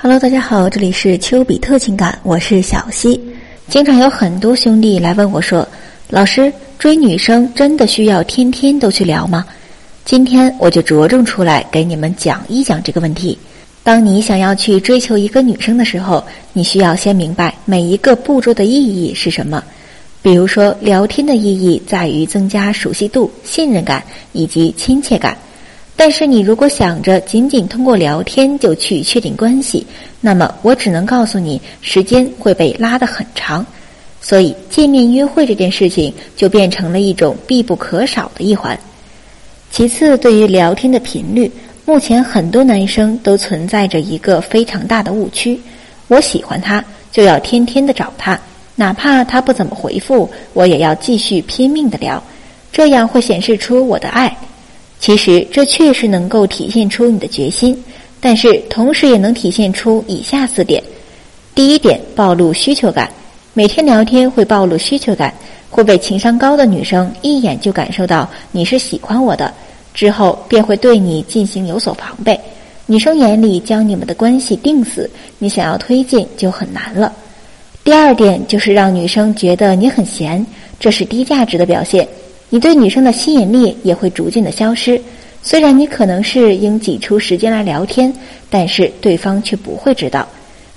Hello，大家好，这里是丘比特情感，我是小溪。经常有很多兄弟来问我说：“老师，追女生真的需要天天都去聊吗？”今天我就着重出来给你们讲一讲这个问题。当你想要去追求一个女生的时候，你需要先明白每一个步骤的意义是什么。比如说，聊天的意义在于增加熟悉度、信任感以及亲切感。但是你如果想着仅仅通过聊天就去确定关系，那么我只能告诉你，时间会被拉得很长。所以见面约会这件事情就变成了一种必不可少的一环。其次，对于聊天的频率，目前很多男生都存在着一个非常大的误区：我喜欢他，就要天天的找他，哪怕他不怎么回复，我也要继续拼命的聊，这样会显示出我的爱。其实这确实能够体现出你的决心，但是同时也能体现出以下四点：第一点，暴露需求感。每天聊天会暴露需求感，会被情商高的女生一眼就感受到你是喜欢我的，之后便会对你进行有所防备。女生眼里将你们的关系定死，你想要推进就很难了。第二点就是让女生觉得你很闲，这是低价值的表现。你对女生的吸引力也会逐渐的消失。虽然你可能是应挤出时间来聊天，但是对方却不会知道。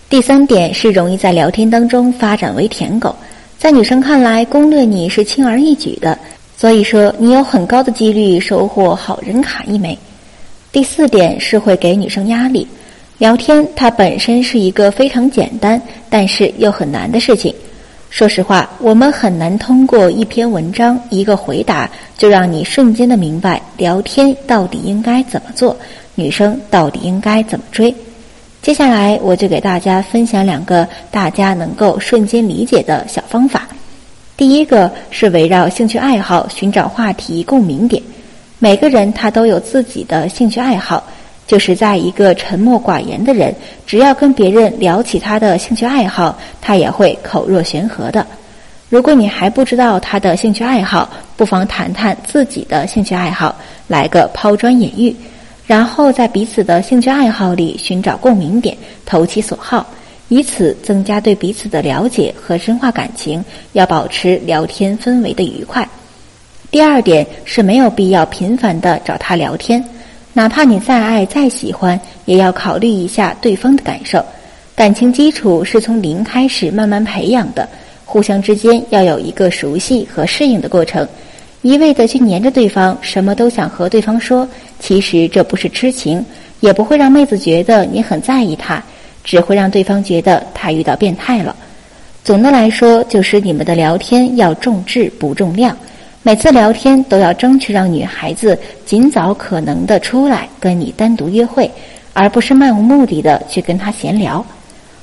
第三点是容易在聊天当中发展为舔狗，在女生看来，攻略你是轻而易举的，所以说你有很高的几率收获好人卡一枚。第四点是会给女生压力，聊天它本身是一个非常简单，但是又很难的事情。说实话，我们很难通过一篇文章、一个回答，就让你瞬间的明白聊天到底应该怎么做，女生到底应该怎么追。接下来，我就给大家分享两个大家能够瞬间理解的小方法。第一个是围绕兴趣爱好寻找话题共鸣点，每个人他都有自己的兴趣爱好。就是在一个沉默寡言的人，只要跟别人聊起他的兴趣爱好，他也会口若悬河的。如果你还不知道他的兴趣爱好，不妨谈谈自己的兴趣爱好，来个抛砖引玉，然后在彼此的兴趣爱好里寻找共鸣点，投其所好，以此增加对彼此的了解和深化感情。要保持聊天氛围的愉快。第二点是没有必要频繁的找他聊天。哪怕你再爱再喜欢，也要考虑一下对方的感受。感情基础是从零开始慢慢培养的，互相之间要有一个熟悉和适应的过程。一味的去黏着对方，什么都想和对方说，其实这不是痴情，也不会让妹子觉得你很在意她，只会让对方觉得他遇到变态了。总的来说，就是你们的聊天要重质不重量。每次聊天都要争取让女孩子尽早可能的出来跟你单独约会，而不是漫无目的的去跟她闲聊。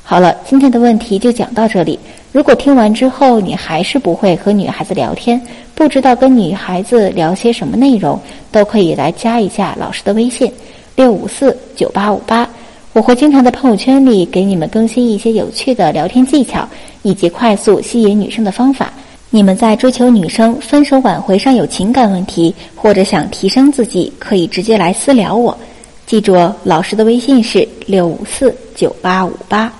好了，今天的问题就讲到这里。如果听完之后你还是不会和女孩子聊天，不知道跟女孩子聊些什么内容，都可以来加一下老师的微信六五四九八五八，我会经常在朋友圈里给你们更新一些有趣的聊天技巧以及快速吸引女生的方法。你们在追求女生、分手挽回上有情感问题，或者想提升自己，可以直接来私聊我。记住，老师的微信是六五四九八五八。